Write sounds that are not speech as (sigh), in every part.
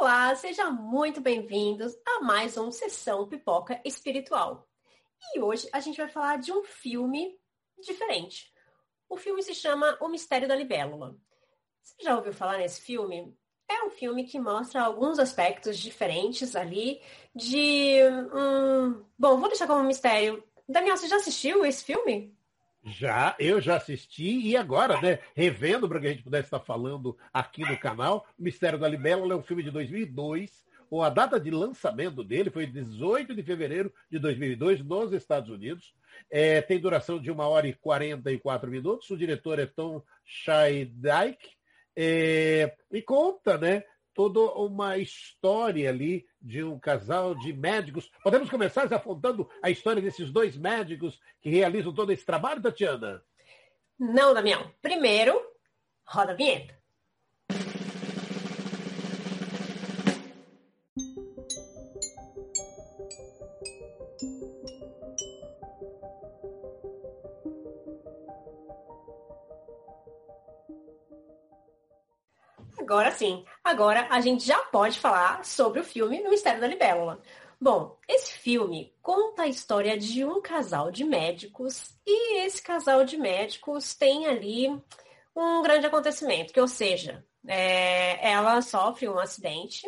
Olá, sejam muito bem-vindos a mais um Sessão Pipoca Espiritual. E hoje a gente vai falar de um filme diferente. O filme se chama O Mistério da Libélula. Você já ouviu falar nesse filme? É um filme que mostra alguns aspectos diferentes ali de. Hum... Bom, vou deixar como mistério. Daniel, você já assistiu esse filme? Já, eu já assisti e agora, né, revendo para que a gente pudesse estar falando aqui no canal, Mistério da Libélula é um filme de 2002, ou a data de lançamento dele foi 18 de fevereiro de 2002 nos Estados Unidos. É, tem duração de uma hora e 44 minutos. O diretor é Tom Scheidike é, e conta, né, toda uma história ali de um casal de médicos. Podemos começar já apontando a história desses dois médicos que realizam todo esse trabalho, Tatiana? Não, Damião. Primeiro, roda a vinheta. Agora sim. Agora a gente já pode falar sobre o filme No Mistério da Libélula. Bom, esse filme conta a história de um casal de médicos e esse casal de médicos tem ali um grande acontecimento, que ou seja, é, ela sofre um acidente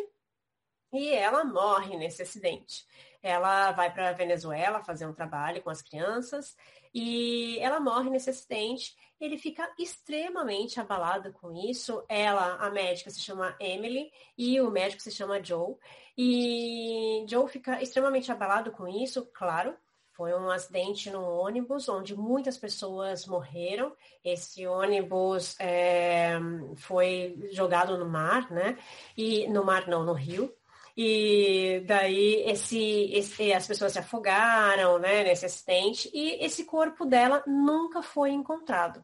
e ela morre nesse acidente. Ela vai para a Venezuela fazer um trabalho com as crianças e ela morre nesse acidente ele fica extremamente abalado com isso. Ela, a médica, se chama Emily e o médico se chama Joe. E Joe fica extremamente abalado com isso, claro. Foi um acidente no ônibus onde muitas pessoas morreram. Esse ônibus é, foi jogado no mar, né? E no mar não, no rio. E daí esse, esse, as pessoas se afogaram né, nesse acidente e esse corpo dela nunca foi encontrado.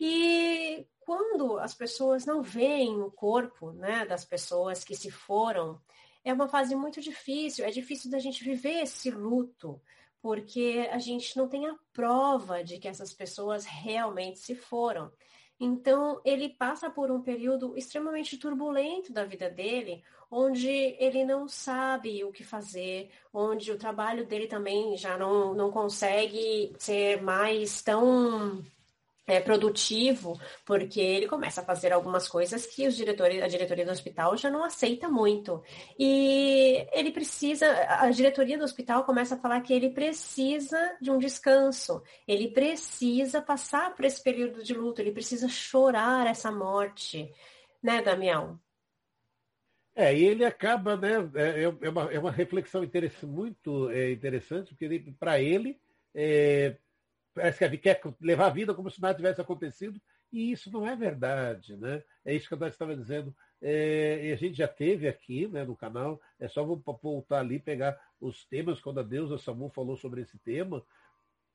E quando as pessoas não veem o corpo né, das pessoas que se foram, é uma fase muito difícil, é difícil da gente viver esse luto, porque a gente não tem a prova de que essas pessoas realmente se foram. Então, ele passa por um período extremamente turbulento da vida dele, onde ele não sabe o que fazer, onde o trabalho dele também já não, não consegue ser mais tão é, produtivo, porque ele começa a fazer algumas coisas que os diretores, a diretoria do hospital já não aceita muito. E ele precisa, a diretoria do hospital começa a falar que ele precisa de um descanso, ele precisa passar por esse período de luto, ele precisa chorar essa morte, né, Damião? É, e ele acaba, né? É, é, é uma, é uma reflexão interessante, muito é, interessante, porque para ele, é, parece que quer levar a vida como se nada tivesse acontecido, e isso não é verdade, né? É isso que eu estava dizendo. É, e a gente já teve aqui né, no canal, é só voltar ali pegar os temas, quando a deusa Samu falou sobre esse tema.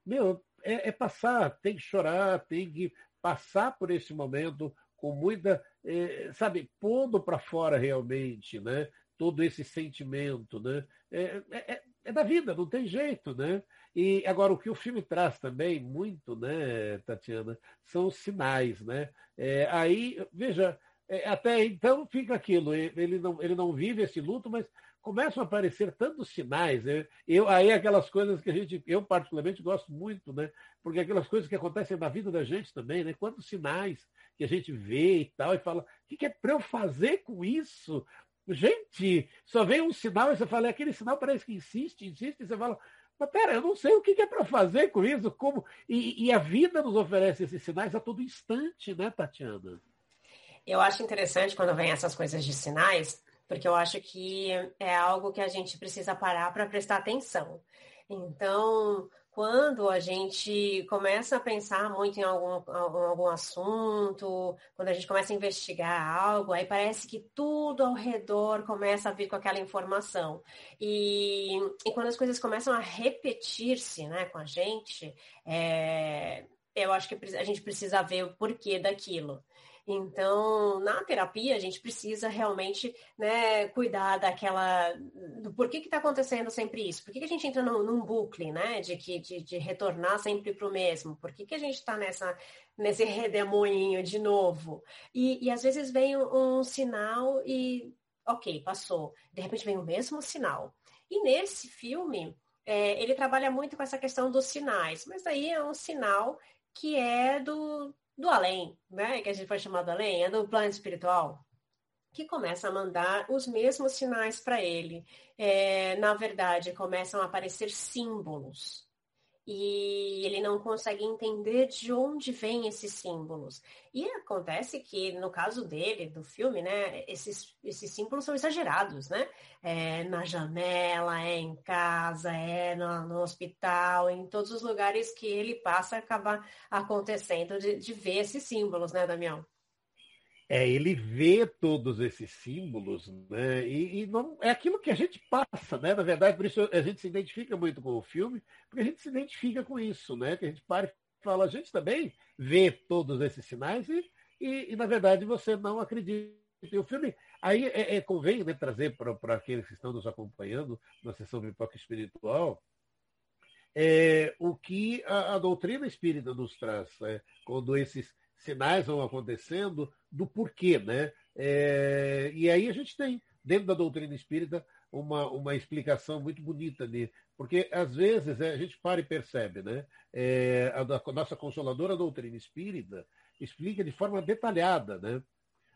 Meu, é, é passar, tem que chorar, tem que passar por esse momento com muita, é, sabe, pondo para fora realmente, né? Todo esse sentimento, né? É, é, é, da vida, não tem jeito, né? E agora o que o filme traz também muito, né, Tatiana, são os sinais, né? É, aí, veja, é, até então fica aquilo, ele não, ele não vive esse luto, mas começam a aparecer tantos sinais. Né? Eu, aí aquelas coisas que a gente, eu particularmente gosto muito, né? Porque aquelas coisas que acontecem na vida da gente também, né? Quantos sinais que a gente vê e tal, e fala, o que, que é para eu fazer com isso? Gente, só vem um sinal e você fala, aquele sinal parece que insiste, insiste, e você fala, mas pera, eu não sei o que é para fazer com isso, como. E, e, a vida nos oferece esses sinais a todo instante, né, Tatiana? Eu acho interessante quando vem essas coisas de sinais, porque eu acho que é algo que a gente precisa parar para prestar atenção. Então, quando a gente começa a pensar muito em algum, algum assunto, quando a gente começa a investigar algo, aí parece que tudo ao redor começa a vir com aquela informação. E, e quando as coisas começam a repetir-se né, com a gente, é, eu acho que a gente precisa ver o porquê daquilo. Então, na terapia, a gente precisa realmente né, cuidar daquela. do porquê que está acontecendo sempre isso. Por que, que a gente entra num, num bucle, né? De, que, de, de retornar sempre para o mesmo? Por que, que a gente está nessa nesse redemoinho de novo? E, e às vezes vem um, um sinal e ok, passou. De repente vem o mesmo sinal. E nesse filme, é, ele trabalha muito com essa questão dos sinais, mas aí é um sinal que é do, do além, né? Que a gente foi chamado além, é do plano espiritual que começa a mandar os mesmos sinais para ele. É, na verdade, começam a aparecer símbolos e ele não consegue entender de onde vêm esses símbolos. E acontece que, no caso dele, do filme, né, esses, esses símbolos são exagerados, né? É na janela, é em casa, é no, no, hospital, em todos os lugares que ele passa, acaba acontecendo de, de ver esses símbolos, né, Damião? É, ele vê todos esses símbolos, né? E, e, não, é aquilo que a gente passa, né? Na verdade, por isso a gente se identifica muito com o filme, porque a gente se identifica com isso, né? Que a gente para e fala, a gente também vê todos esses sinais e, e, e na verdade, você não acredita. E o filme, aí é, é convém né, trazer para aqueles que estão nos acompanhando na sessão de pipoca espiritual, é, o que a, a, doutrina espírita nos traz, é, quando esses sinais vão acontecendo do porquê, né? É, e aí a gente tem, dentro da doutrina espírita, uma, uma explicação muito bonita de porque às vezes é, a gente para e percebe, né? É, a, a, nossa consoladora doutrina espírita explica de forma detalhada, né?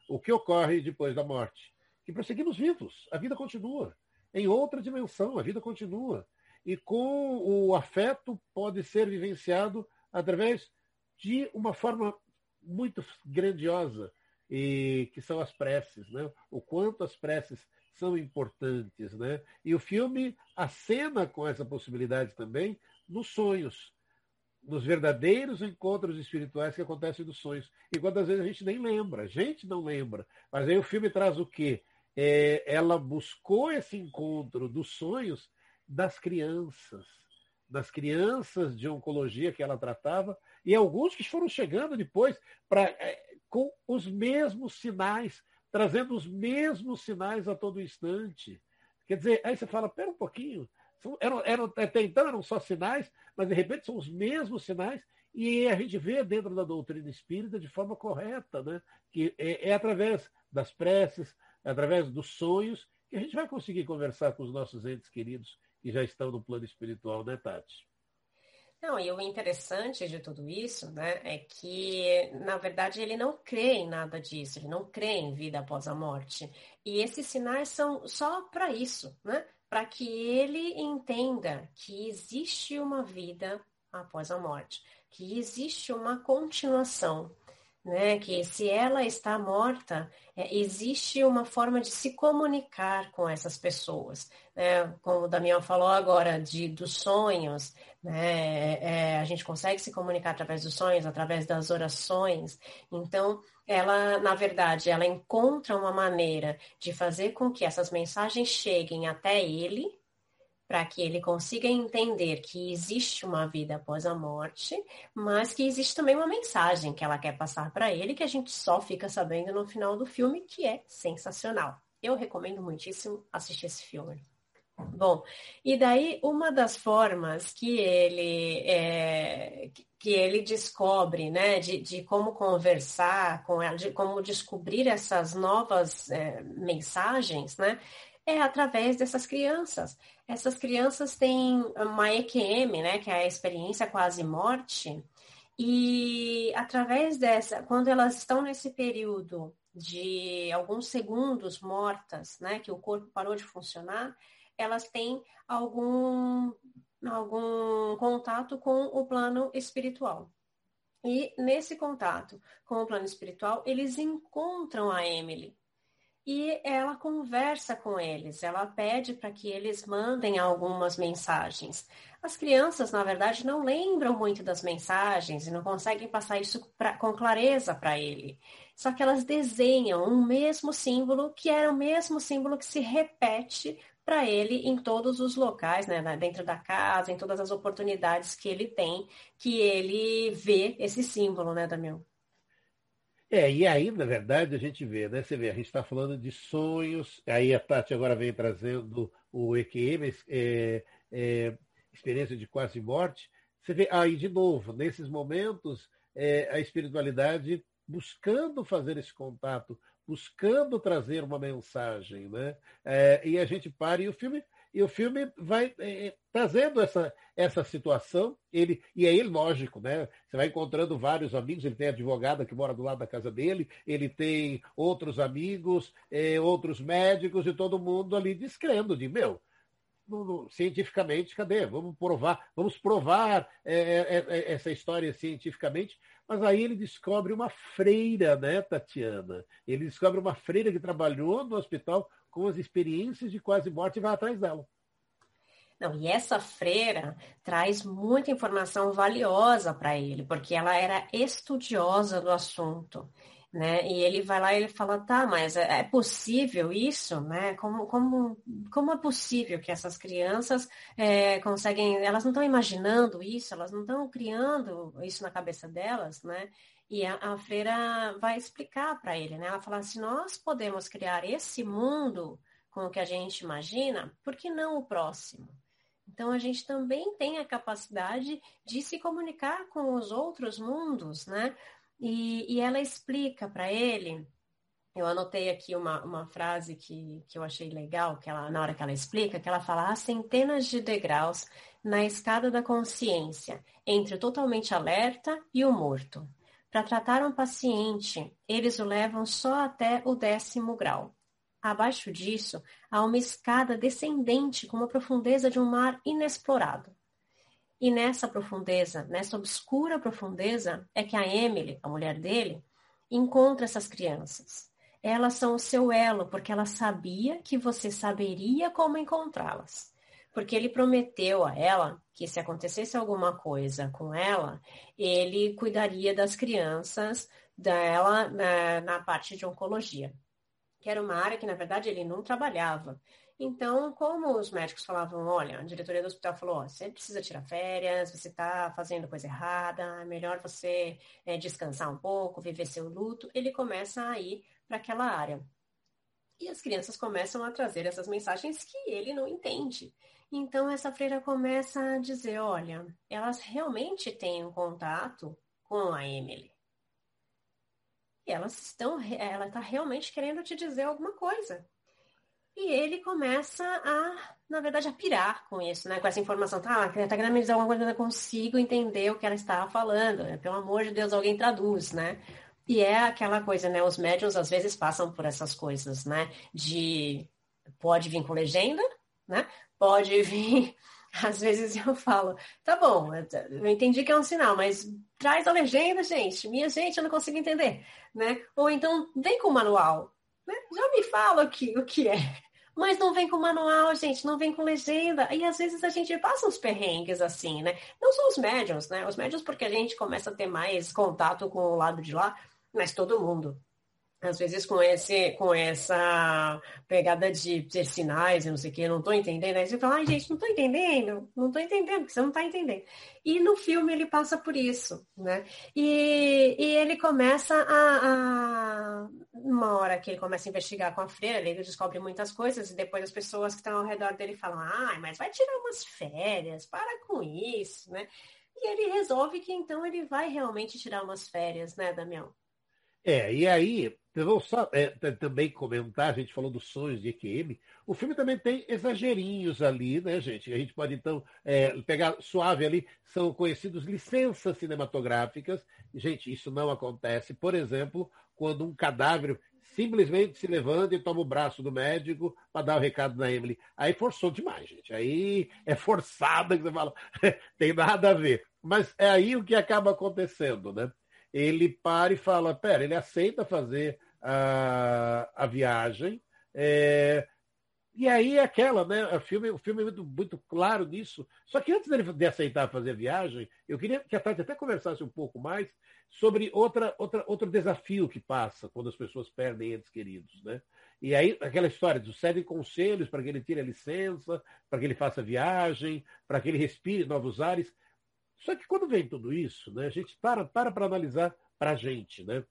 O que ocorre depois da morte. Que prosseguimos vivos, a vida continua. Em outra dimensão, a vida continua. E com o afeto pode ser vivenciado através de uma forma muito grandiosa, e que são as preces, né? O quanto as preces são importantes, né? E o filme acena com essa possibilidade também nos sonhos, nos verdadeiros encontros espirituais que acontecem nos sonhos. E quantas vezes a gente nem lembra, a gente não lembra. Mas aí o filme traz o quê? É, ela buscou esse encontro dos sonhos das crianças, das crianças de oncologia que ela tratava, e alguns que foram chegando depois para é, com os mesmos sinais, trazendo os mesmos sinais a todo instante. Quer dizer, aí você fala, pera um pouquinho, eram, eram, até então eram só sinais, mas de repente são os mesmos sinais, e a gente vê dentro da doutrina espírita de forma correta, né? que é, é através das preces, através dos sonhos, que a gente vai conseguir conversar com os nossos entes queridos que já estão no plano espiritual, né, Tati? Não, e o interessante de tudo isso, né, é que, na verdade, ele não crê em nada disso, ele não crê em vida após a morte. E esses sinais são só para isso, né? Para que ele entenda que existe uma vida após a morte, que existe uma continuação, né? Que se ela está morta, é, existe uma forma de se comunicar com essas pessoas, né? Como o Damião falou agora de dos sonhos, né? É, a gente consegue se comunicar através dos sonhos, através das orações. Então, ela, na verdade, ela encontra uma maneira de fazer com que essas mensagens cheguem até ele, para que ele consiga entender que existe uma vida após a morte, mas que existe também uma mensagem que ela quer passar para ele, que a gente só fica sabendo no final do filme, que é sensacional. Eu recomendo muitíssimo assistir esse filme. Bom, e daí uma das formas que ele é, que ele descobre, né, de, de como conversar com ela, de como descobrir essas novas é, mensagens, né, é através dessas crianças. Essas crianças têm uma EQM, né, que é a experiência quase morte, e através dessa, quando elas estão nesse período de alguns segundos mortas, né, que o corpo parou de funcionar, elas têm algum, algum contato com o plano espiritual. E nesse contato com o plano espiritual, eles encontram a Emily. E ela conversa com eles, ela pede para que eles mandem algumas mensagens. As crianças, na verdade, não lembram muito das mensagens e não conseguem passar isso pra, com clareza para ele. Só que elas desenham um mesmo símbolo, que era o mesmo símbolo que se repete para ele em todos os locais, né, dentro da casa, em todas as oportunidades que ele tem, que ele vê esse símbolo, né, Damião? É, e aí, na verdade, a gente vê, né? Você vê, a gente está falando de sonhos, aí a Tati agora vem trazendo o EQM, é, é, experiência de quase morte. Você vê aí, de novo, nesses momentos, é, a espiritualidade buscando fazer esse contato buscando trazer uma mensagem, né? É, e a gente para e o filme e o filme vai é, é, trazendo essa, essa situação. Ele, e aí, lógico, né? Você vai encontrando vários amigos. Ele tem advogada que mora do lado da casa dele, ele tem outros amigos, é, outros médicos, e todo mundo ali descrendo de meu. No, no, cientificamente, cadê? Vamos provar, vamos provar é, é, é, essa história cientificamente. Mas aí ele descobre uma freira, né, Tatiana? Ele descobre uma freira que trabalhou no hospital com as experiências de quase morte e vai atrás dela. Não, e essa freira traz muita informação valiosa para ele, porque ela era estudiosa do assunto. Né? E ele vai lá e ele fala, tá, mas é, é possível isso, né? Como, como, como é possível que essas crianças é, conseguem, elas não estão imaginando isso, elas não estão criando isso na cabeça delas, né? E a, a freira vai explicar para ele, né? Ela fala assim: nós podemos criar esse mundo com o que a gente imagina, por que não o próximo? Então a gente também tem a capacidade de se comunicar com os outros mundos, né? E, e ela explica para ele. Eu anotei aqui uma, uma frase que, que eu achei legal, que ela, na hora que ela explica, que ela fala há centenas de degraus na escada da consciência, entre o totalmente alerta e o morto. Para tratar um paciente, eles o levam só até o décimo grau. Abaixo disso, há uma escada descendente com uma profundeza de um mar inexplorado. E nessa profundeza, nessa obscura profundeza, é que a Emily, a mulher dele, encontra essas crianças. Elas são o seu elo, porque ela sabia que você saberia como encontrá-las porque ele prometeu a ela que se acontecesse alguma coisa com ela, ele cuidaria das crianças dela na, na parte de oncologia, que era uma área que, na verdade, ele não trabalhava. Então, como os médicos falavam, olha, a diretoria do hospital falou, você precisa tirar férias, você está fazendo coisa errada, é melhor você é, descansar um pouco, viver seu luto, ele começa a ir para aquela área. E as crianças começam a trazer essas mensagens que ele não entende. Então essa freira começa a dizer, olha, elas realmente têm um contato com a Emily. E elas estão, ela está realmente querendo te dizer alguma coisa. E ele começa a, na verdade, a pirar com isso, né? Com essa informação. Tá, ela está querendo me dizer alguma coisa, eu não consigo entender o que ela estava falando. Né? Pelo amor de Deus, alguém traduz, né? E é aquela coisa, né? Os médiums às vezes passam por essas coisas, né? De pode vir com legenda, né? pode (laughs) vir. Às vezes eu falo, tá bom, eu entendi que é um sinal, mas traz a legenda, gente. Minha gente, eu não consigo entender, né? Ou então vem com o manual, né? Já me fala o que, o que é. Mas não vem com manual, gente, não vem com legenda. E às vezes a gente passa uns perrengues assim, né? Não são os médiums, né? Os médiums porque a gente começa a ter mais contato com o lado de lá, mas todo mundo às vezes com esse com essa pegada de ter sinais e não sei o que, não tô entendendo. Aí você fala, ai gente, não tô entendendo, não tô entendendo, porque você não tá entendendo. E no filme ele passa por isso, né? E, e ele começa a, a, Uma hora que ele começa a investigar com a freira, ele descobre muitas coisas, e depois as pessoas que estão ao redor dele falam, ai, mas vai tirar umas férias, para com isso, né? E ele resolve que então ele vai realmente tirar umas férias, né, Damião? É, e aí Vou só é, também comentar, a gente falou dos sonhos de EQM, o filme também tem exagerinhos ali, né, gente? A gente pode, então, é, pegar suave ali, são conhecidos licenças cinematográficas. Gente, isso não acontece. Por exemplo, quando um cadáver simplesmente se levanta e toma o braço do médico para dar o recado na Emily. Aí forçou demais, gente. Aí é forçada que você fala, (laughs) tem nada a ver. Mas é aí o que acaba acontecendo, né? Ele para e fala, pera, ele aceita fazer a, a viagem. É, e aí é aquela, né? O filme, o filme é muito, muito claro nisso. Só que antes dele de aceitar fazer a viagem, eu queria que a Tati até conversasse um pouco mais sobre outra, outra, outro desafio que passa quando as pessoas perdem entes queridos, né? E aí, aquela história dos sete conselhos para que ele tire a licença, para que ele faça a viagem, para que ele respire novos ares. Só que quando vem tudo isso, né, a gente para para, para analisar para a gente, né?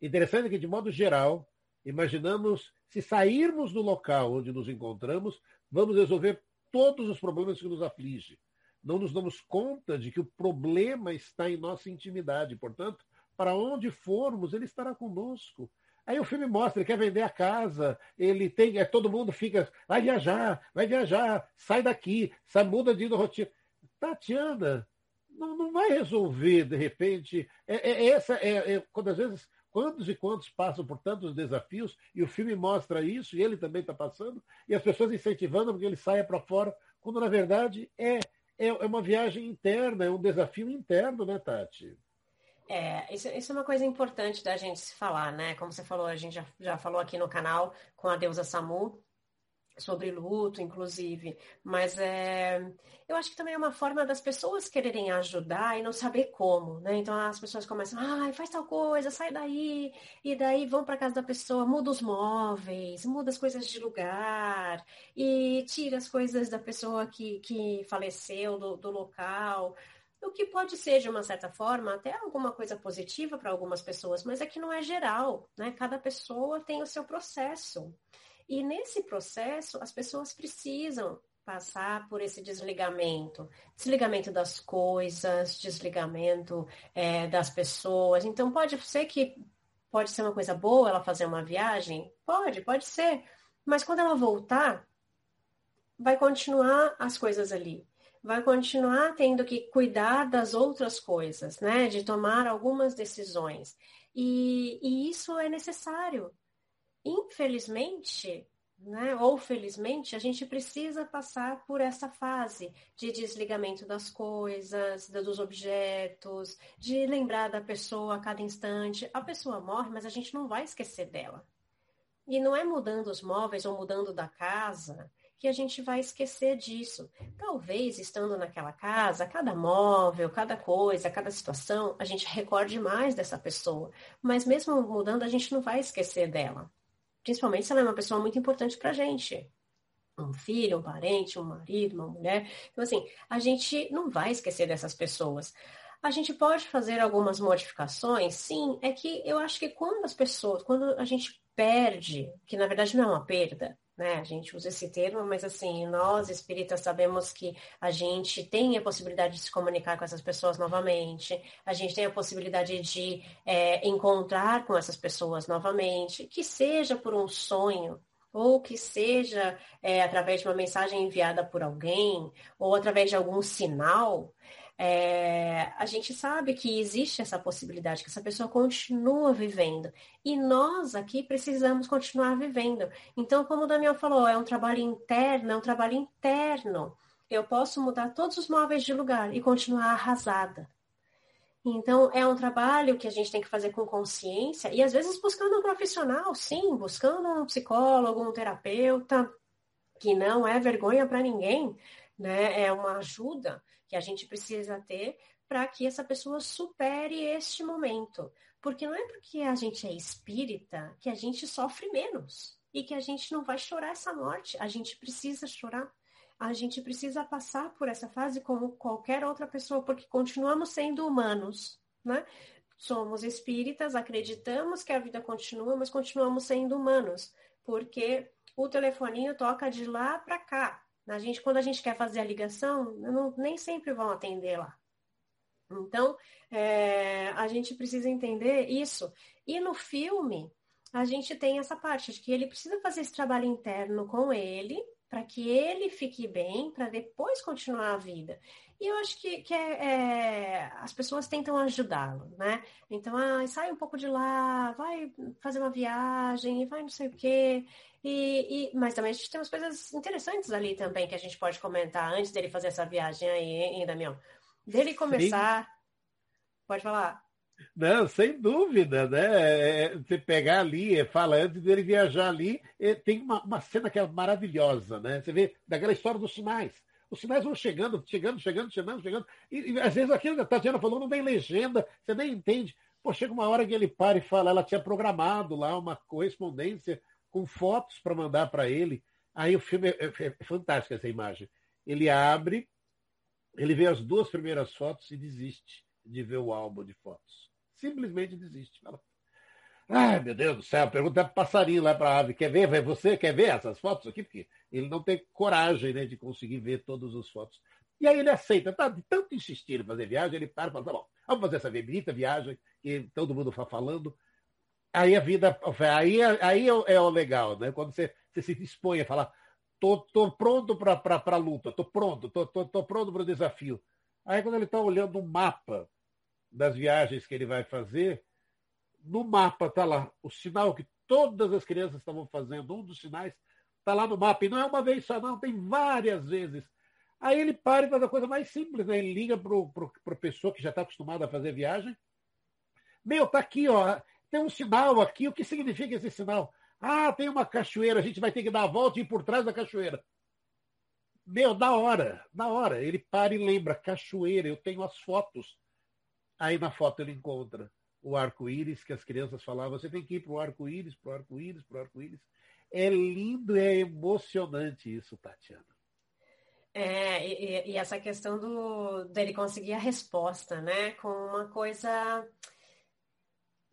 Interessante que, de modo geral, imaginamos se sairmos do local onde nos encontramos, vamos resolver todos os problemas que nos afligem. Não nos damos conta de que o problema está em nossa intimidade. Portanto, para onde formos, ele estará conosco. Aí o filme mostra, ele quer vender a casa, ele tem, é, todo mundo fica, vai viajar, vai viajar, sai daqui, sai, muda de rotina. Tatiana, não, não vai resolver, de repente. É, é essa é, é, quando às vezes, quantos e quantos passam por tantos desafios, e o filme mostra isso, e ele também está passando, e as pessoas incentivando porque ele saia para fora, quando na verdade é, é, é uma viagem interna, é um desafio interno, né, Tati? É, isso, isso, é uma coisa importante da gente se falar, né? Como você falou, a gente já, já falou aqui no canal com a deusa Samu sobre luto, inclusive. Mas é, eu acho que também é uma forma das pessoas quererem ajudar e não saber como, né? Então as pessoas começam, ai, faz tal coisa, sai daí, e daí vão para casa da pessoa, muda os móveis, muda as coisas de lugar, e tira as coisas da pessoa que, que faleceu do, do local. O que pode ser, de uma certa forma, até alguma coisa positiva para algumas pessoas, mas é que não é geral, né? Cada pessoa tem o seu processo. E nesse processo, as pessoas precisam passar por esse desligamento, desligamento das coisas, desligamento é, das pessoas. Então pode ser que pode ser uma coisa boa ela fazer uma viagem, pode, pode ser. Mas quando ela voltar, vai continuar as coisas ali vai continuar tendo que cuidar das outras coisas, né? De tomar algumas decisões. E, e isso é necessário. Infelizmente, né, ou felizmente, a gente precisa passar por essa fase de desligamento das coisas, dos objetos, de lembrar da pessoa a cada instante. A pessoa morre, mas a gente não vai esquecer dela. E não é mudando os móveis ou mudando da casa que a gente vai esquecer disso. Talvez, estando naquela casa, cada móvel, cada coisa, cada situação, a gente recorde mais dessa pessoa. Mas mesmo mudando, a gente não vai esquecer dela. Principalmente se ela é uma pessoa muito importante para a gente. Um filho, um parente, um marido, uma mulher. Então, assim, a gente não vai esquecer dessas pessoas. A gente pode fazer algumas modificações, sim. É que eu acho que quando as pessoas, quando a gente perde, que na verdade não é uma perda, né? A gente usa esse termo, mas assim, nós espíritas sabemos que a gente tem a possibilidade de se comunicar com essas pessoas novamente, a gente tem a possibilidade de é, encontrar com essas pessoas novamente, que seja por um sonho, ou que seja é, através de uma mensagem enviada por alguém, ou através de algum sinal, é, a gente sabe que existe essa possibilidade, que essa pessoa continua vivendo. E nós aqui precisamos continuar vivendo. Então, como o Daniel falou, é um trabalho interno, é um trabalho interno. Eu posso mudar todos os móveis de lugar e continuar arrasada. Então, é um trabalho que a gente tem que fazer com consciência e às vezes buscando um profissional, sim, buscando um psicólogo, um terapeuta, que não é vergonha para ninguém, né? É uma ajuda que a gente precisa ter para que essa pessoa supere este momento. Porque não é porque a gente é espírita que a gente sofre menos e que a gente não vai chorar essa morte. A gente precisa chorar. A gente precisa passar por essa fase como qualquer outra pessoa, porque continuamos sendo humanos, né? Somos espíritas, acreditamos que a vida continua, mas continuamos sendo humanos, porque o telefoninho toca de lá para cá, a gente, quando a gente quer fazer a ligação, não, nem sempre vão atender lá. Então, é, a gente precisa entender isso. E no filme, a gente tem essa parte de que ele precisa fazer esse trabalho interno com ele, para que ele fique bem, para depois continuar a vida. E eu acho que, que é, é, as pessoas tentam ajudá-lo, né? Então, ah, sai um pouco de lá, vai fazer uma viagem, vai não sei o quê. E, e, mas também a gente tem umas coisas interessantes ali também que a gente pode comentar antes dele fazer essa viagem aí, hein, Damião? Dele começar. Sim. Pode falar. Não, sem dúvida, né? É, é, você pegar ali, é, fala antes dele viajar ali, tem uma, uma, cena que é maravilhosa, né? Você vê daquela história dos sinais. Os sinais vão chegando, chegando, chegando, chegando, chegando. E, e às vezes aquilo que a Tatiana falou não tem legenda, você nem entende. Pô, chega uma hora que ele para e fala, ela tinha programado lá uma correspondência com fotos para mandar para ele. Aí o filme é, é, é fantástico essa imagem. Ele abre, ele vê as duas primeiras fotos e desiste de ver o álbum de fotos. Simplesmente desiste. Fala, Ai, meu Deus do céu, pergunta para passarinho lá para a ave, quer ver? Você quer ver essas fotos aqui? Porque ele não tem coragem né, de conseguir ver todas as fotos. E aí ele aceita, tá, de tanto insistir em fazer viagem, ele para e fala, tá bom, vamos fazer essa bonita viagem que todo mundo está falando. Aí a vida, aí, aí é, o legal, né? Quando você, você se dispõe a falar, tô, tô pronto para a luta, tô pronto, tô, tô, tô pronto para o desafio. Aí quando ele está olhando o mapa das viagens que ele vai fazer, no mapa está lá o sinal que todas as crianças estavam fazendo, um dos sinais está lá no mapa, e não é uma vez só, não, tem várias vezes. Aí ele para e faz a coisa mais simples, né? Ele liga para a pessoa que já está acostumada a fazer viagem. Meu, tá aqui, ó. Tem um sinal aqui. O que significa esse sinal? Ah, tem uma cachoeira, a gente vai ter que dar a volta e ir por trás da cachoeira. Meu, na hora, na hora. Ele para e lembra, cachoeira, eu tenho as fotos. Aí na foto ele encontra o arco-íris, que as crianças falavam, você tem que ir para o arco-íris, para o arco-íris, para o arco-íris. É lindo, é emocionante isso, Tatiana. É, e, e, essa questão do, dele conseguir a resposta, né? Com uma coisa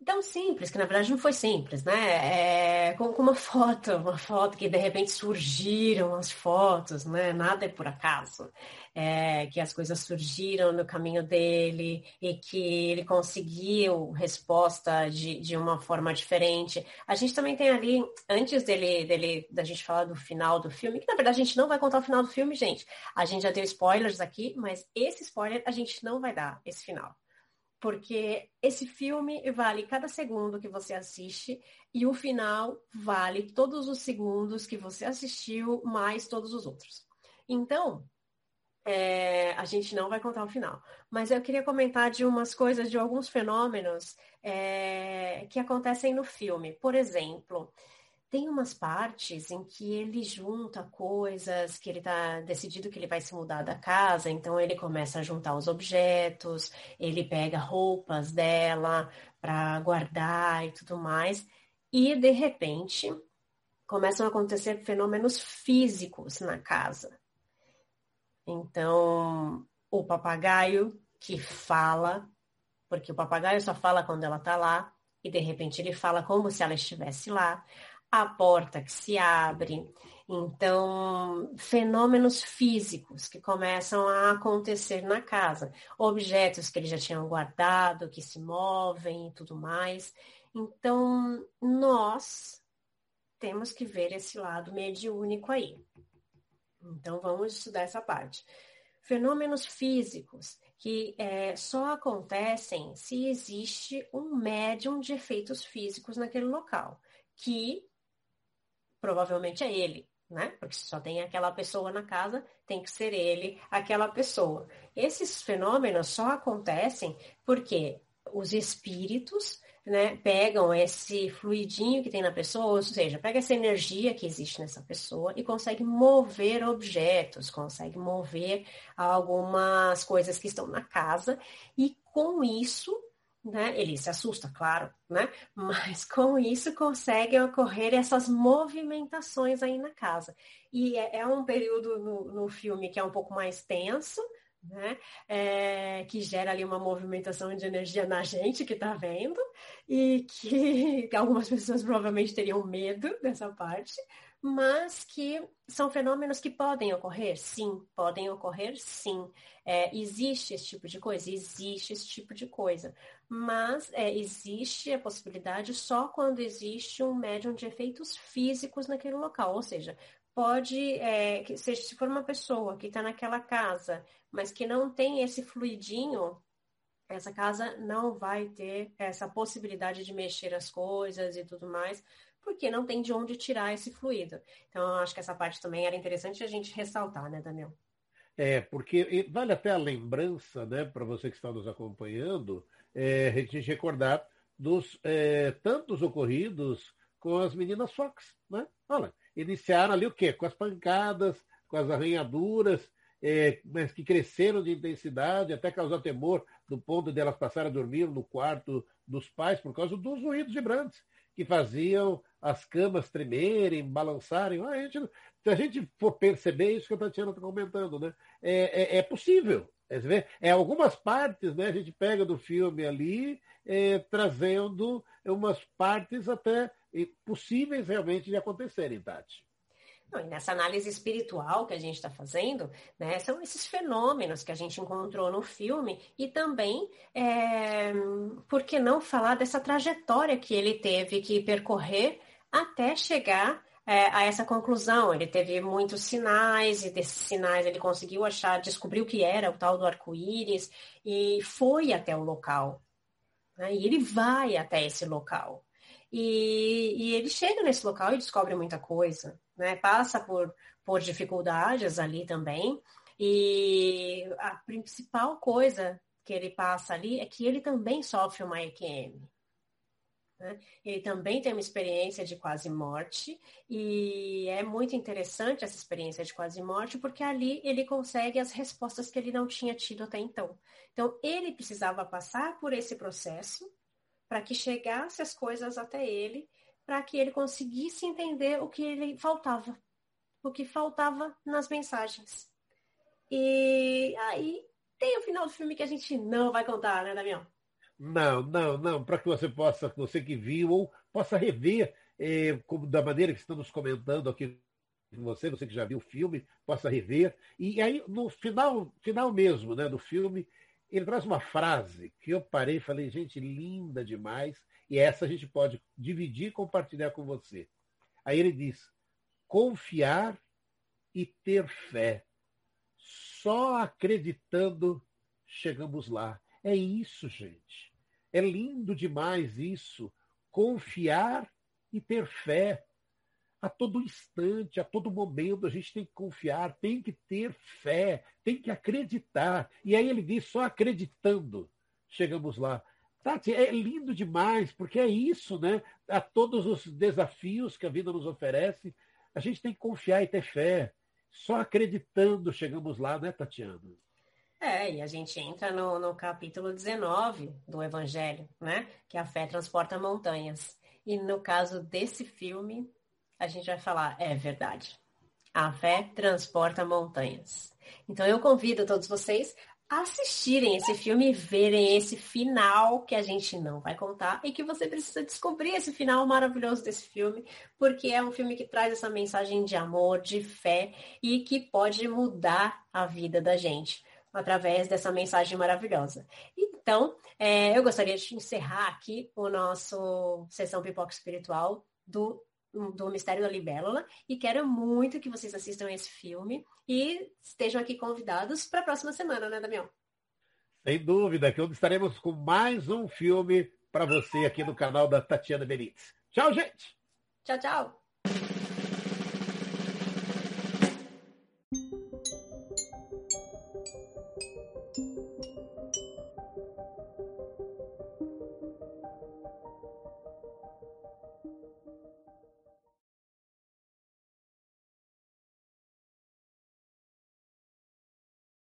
tão simples, que na verdade não foi simples, né? É, com, com, uma (laughs) foto, uma foto que de repente surgiram as fotos, né? Nada é por acaso. É, que as coisas surgiram no caminho dele e que ele conseguiu resposta de, de uma forma diferente. A gente também tem ali, antes dele, dele, da gente falar do final do filme, que na verdade a gente não vai contar o final do filme, gente. A gente já deu spoilers aqui, mas esse spoiler a gente não vai dar, esse final porque esse filme vale cada segundo que você assiste e o final vale todos os segundos que você assistiu, mais todos os outros. Então, é, a gente não vai contar o final. Mas eu queria comentar de umas coisas, de alguns fenômenos é, que acontecem no filme. Por exemplo, tem umas partes em que ele junta coisas, que ele está decidido que ele vai se mudar da casa, então ele começa a juntar os objetos, ele pega roupas dela para guardar e tudo mais, e de repente começam a acontecer fenômenos físicos na casa. Então, o papagaio que fala, porque o papagaio só fala quando ela está lá, e de repente ele fala como se ela estivesse lá a porta que se abre. Então, fenômenos físicos que começam a acontecer na casa, objetos que eles já tinham guardado, que se movem e tudo mais. Então, nós temos que ver esse lado mediúnico aí. Então, vamos estudar essa parte. Fenômenos físicos que é, só acontecem se existe um médium de efeitos físicos naquele local, que provavelmente é ele, né? Porque só tem aquela pessoa na casa, tem que ser ele, aquela pessoa. Esses fenômenos só acontecem porque os espíritos né, pegam esse fluidinho que tem na pessoa, ou seja, pega essa energia que existe nessa pessoa e consegue mover objetos, consegue mover algumas coisas que estão na casa e com isso né? Ele se assusta, claro, né? Mas (laughs) com isso conseguem ocorrer essas movimentações aí na casa. E é, é um período no, no, filme que é um pouco mais tenso, né? É, que gera ali uma movimentação de energia na gente que está vendo e que, que (laughs) algumas pessoas provavelmente teriam medo dessa parte, mas que são fenômenos que podem ocorrer, sim, podem ocorrer, sim. É, existe esse tipo de coisa, existe esse tipo de coisa, mas é, existe a possibilidade só quando existe um médium de efeitos físicos naquele local, ou seja, pode, é, que seja, se for uma pessoa que está naquela casa, mas que não tem esse fluidinho, essa casa não vai ter essa possibilidade de mexer as coisas e tudo mais, porque não tem de onde tirar esse fluido. Então, eu acho que essa parte também era interessante a gente ressaltar, né, Daniel? É, porque vale até a lembrança, né, para você que está nos acompanhando, é, a gente recordar dos é, tantos ocorridos com as meninas Fox, né? Olha, iniciaram ali o quê? Com as pancadas, com as arranhaduras, é, mas que cresceram de intensidade até causar temor do ponto de elas passarem a dormir no quarto dos pais por causa dos ruídos vibrantes que faziam as camas tremerem, balançarem. A gente, se a gente for perceber isso que a Tatiana está comentando, né? É, é, é possível. É, é, algumas partes, né? A gente pega do filme ali, é, trazendo umas partes até possíveis realmente de acontecerem, Tati. e nessa análise espiritual que a gente está fazendo, né, são esses fenômenos que a gente encontrou no filme e também, é, por que não falar dessa trajetória que ele teve que percorrer até chegar é, a essa conclusão. Ele teve muitos sinais e desses sinais ele conseguiu achar, descobriu que era o tal do arco-íris e foi até o local. Né, e ele vai até esse local. E, e ele chega nesse local e descobre muita coisa né? Passa por, por dificuldades ali também. E a principal coisa que ele passa ali é que ele também sofre uma EQM. Né? Ele também tem uma experiência de quase morte e é muito interessante essa experiência de quase morte porque ali ele consegue as respostas que ele não tinha tido até então. Então ele precisava passar por esse processo para que chegasse as coisas até ele para que ele conseguisse entender o que ele faltava, o que faltava nas mensagens. E aí tem o final do filme que a gente não vai contar, né, Damião? Não, não, não, para que você possa, você que viu, ou possa rever eh, como, da maneira que estamos comentando aqui com você, você que já viu o filme, possa rever. E aí, no final, final mesmo né, do filme, ele traz uma frase que eu parei e falei, gente, linda demais. E essa a gente pode dividir e compartilhar com você. Aí ele diz: confiar e ter fé. Só acreditando chegamos lá. É isso, gente. É lindo demais isso. Confiar e ter fé. A todo instante, a todo momento, a gente tem que confiar, tem que ter fé, tem que acreditar. E aí ele diz: só acreditando chegamos lá. Tati, é lindo demais, porque é isso, né? A todos os desafios que a vida nos oferece, a gente tem que confiar e ter fé. Só acreditando chegamos lá, né, Tatiana? É, e a gente entra no, no capítulo 19 do Evangelho, né? Que a fé transporta montanhas. E no caso desse filme, a gente vai falar, é verdade. A fé transporta montanhas. Então eu convido todos vocês assistirem esse filme e verem esse final que a gente não vai contar e que você precisa descobrir esse final maravilhoso desse filme, porque é um filme que traz essa mensagem de amor, de fé e que pode mudar a vida da gente através dessa mensagem maravilhosa. Então, é, eu gostaria de encerrar aqui o nosso sessão pipoca espiritual do do Mistério da Libélula e quero muito que vocês assistam esse filme e estejam aqui convidados para a próxima semana, né, Damião? Sem dúvida, que estaremos com mais um filme para você aqui no canal da Tatiana Benítez. Tchau, gente! Tchau, tchau!